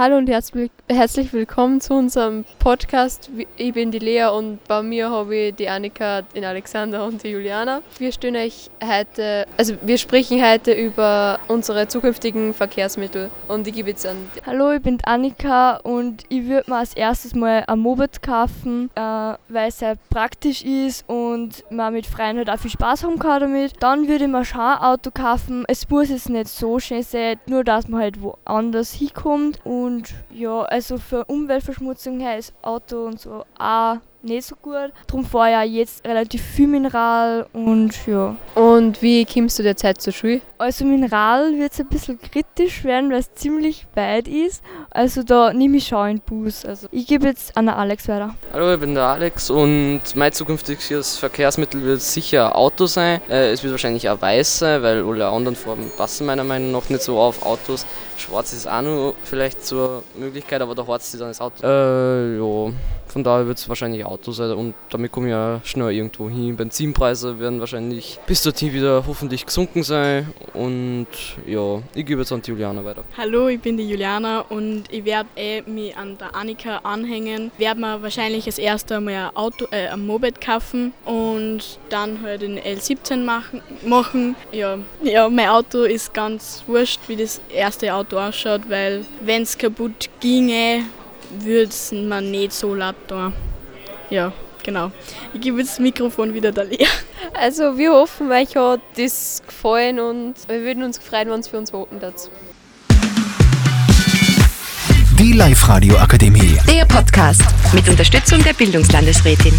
Hallo und herzlich, willkommen zu unserem Podcast. Ich bin die Lea und bei mir habe ich die Annika, den Alexander und die Juliana. Wir stellen euch heute, also wir sprechen heute über unsere zukünftigen Verkehrsmittel und ich gebe jetzt an. Hallo, ich bin die Annika und ich würde mir als erstes mal ein Moped kaufen, äh, weil es sehr praktisch ist und man mit Freien halt auch viel Spaß haben kann damit. Dann würde ich mir schon ein Auto kaufen. Es muss jetzt nicht so schön sein, nur dass man halt woanders hinkommt und und ja, also für Umweltverschmutzung her Auto und so auch nicht so gut. Darum fahre ich auch jetzt relativ viel Mineral und ja. Und wie kommst du derzeit zur Schule? Also Mineral wird es ein bisschen kritisch werden, weil es ziemlich weit ist. Also da nehme ich schon einen Bus. Also ich gebe jetzt an Alex weiter. Hallo, ich bin der Alex und mein zukünftiges Verkehrsmittel wird sicher Auto sein. Äh, es wird wahrscheinlich auch weiß sein, weil alle anderen Farben passen meiner Meinung nach nicht so auf Autos. Schwarz ist auch noch vielleicht zur Möglichkeit, aber da hat sich dann das Auto. Äh, ja, von daher wird es wahrscheinlich Auto sein und damit komme ich ja schnell irgendwo hin. Benzinpreise werden wahrscheinlich bis dorthin wieder hoffentlich gesunken sein und ja, ich gebe jetzt an die Juliana weiter. Hallo, ich bin die Juliana und ich werde eh mich an der Annika anhängen. Werde mir wahrscheinlich als erstes mal ein Auto, äh, ein Moped kaufen und dann halt den L17 machen. machen. Ja, ja, mein Auto ist ganz wurscht, wie das erste Auto ausschaut, weil wenn es kaputt ginge, würde es mir nicht so laut tun. Ja, genau. Ich gebe jetzt das Mikrofon wieder der Lea. Also wir hoffen, euch hat das gefallen und wir würden uns freuen, wenn es für uns voten dazu. Die Live-Radio Akademie. Der Podcast mit Unterstützung der Bildungslandesrätin.